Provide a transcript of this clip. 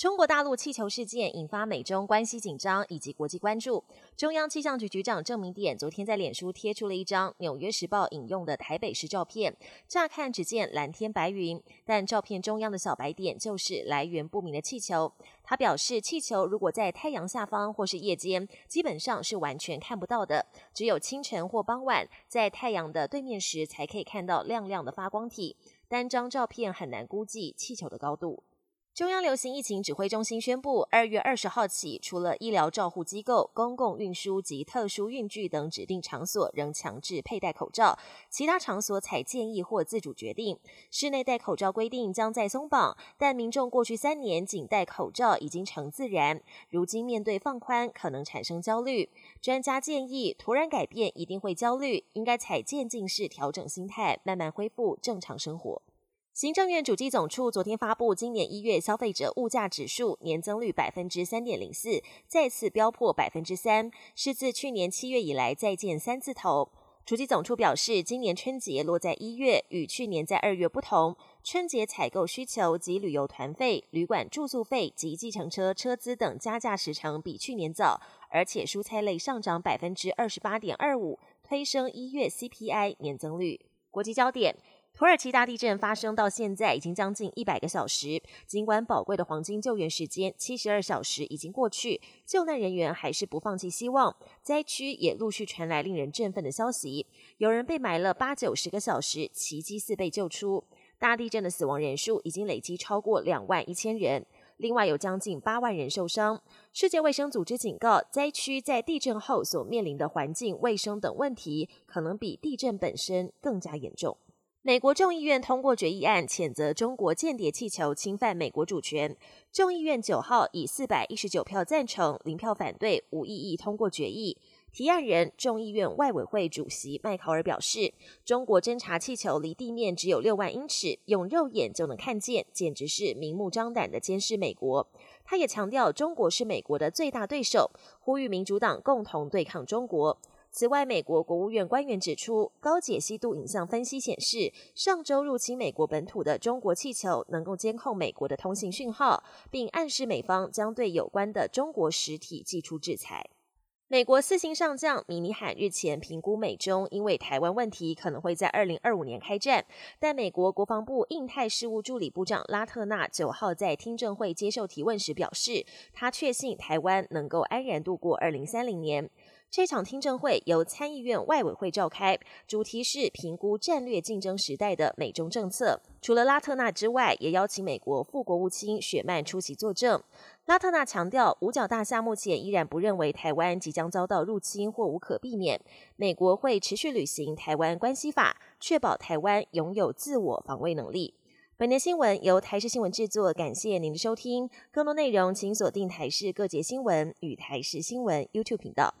中国大陆气球事件引发美中关系紧张以及国际关注。中央气象局局长郑明典昨天在脸书贴出了一张《纽约时报》引用的台北市照片，乍看只见蓝天白云，但照片中央的小白点就是来源不明的气球。他表示，气球如果在太阳下方或是夜间，基本上是完全看不到的，只有清晨或傍晚在太阳的对面时才可以看到亮亮的发光体。单张照片很难估计气球的高度。中央流行疫情指挥中心宣布，二月二十号起，除了医疗照护机构、公共运输及特殊运具等指定场所仍强制佩戴口罩，其他场所采建议或自主决定。室内戴口罩规定将再松绑，但民众过去三年仅戴口罩已经成自然，如今面对放宽，可能产生焦虑。专家建议，突然改变一定会焦虑，应该采渐进式调整心态，慢慢恢复正常生活。行政院主计总处昨天发布今年一月消费者物价指数年增率百分之三点零四，再次飙破百分之三，是自去年七月以来再见三字头。主计总处表示，今年春节落在一月，与去年在二月不同，春节采购需求及旅游团费、旅馆住宿费及计程车车资等加价时程比去年早，而且蔬菜类上涨百分之二十八点二五，推升一月 CPI 年增率。国际焦点。土耳其大地震发生到现在已经将近一百个小时，尽管宝贵的黄金救援时间七十二小时已经过去，救难人员还是不放弃希望。灾区也陆续传来令人振奋的消息，有人被埋了八九十个小时，奇迹似被救出。大地震的死亡人数已经累积超过两万一千人，另外有将近八万人受伤。世界卫生组织警告，灾区在地震后所面临的环境、卫生等问题，可能比地震本身更加严重。美国众议院通过决议案，谴责中国间谍气球侵犯美国主权。众议院九号以四百一十九票赞成、零票反对、无异议通过决议。提案人众议院外委会主席麦考尔表示：“中国侦察气球离地面只有六万英尺，用肉眼就能看见，简直是明目张胆的监视美国。”他也强调，中国是美国的最大对手，呼吁民主党共同对抗中国。此外，美国国务院官员指出，高解析度影像分析显示，上周入侵美国本土的中国气球能够监控美国的通信讯号，并暗示美方将对有关的中国实体寄出制裁。美国四星上将米尼罕日前评估美中因为台湾问题可能会在二零二五年开战，但美国国防部印太事务助理部长拉特纳九号在听证会接受提问时表示，他确信台湾能够安然度过二零三零年。这场听证会由参议院外委会召开，主题是评估战略竞争时代的美中政策。除了拉特纳之外，也邀请美国副国务卿雪曼出席作证。拉特纳强调，五角大厦目前依然不认为台湾即将遭到入侵或无可避免。美国会持续履行《台湾关系法》，确保台湾拥有自我防卫能力。本年新闻由台视新闻制作，感谢您的收听。更多内容请锁定台视各节新闻与台视新闻 YouTube 频道。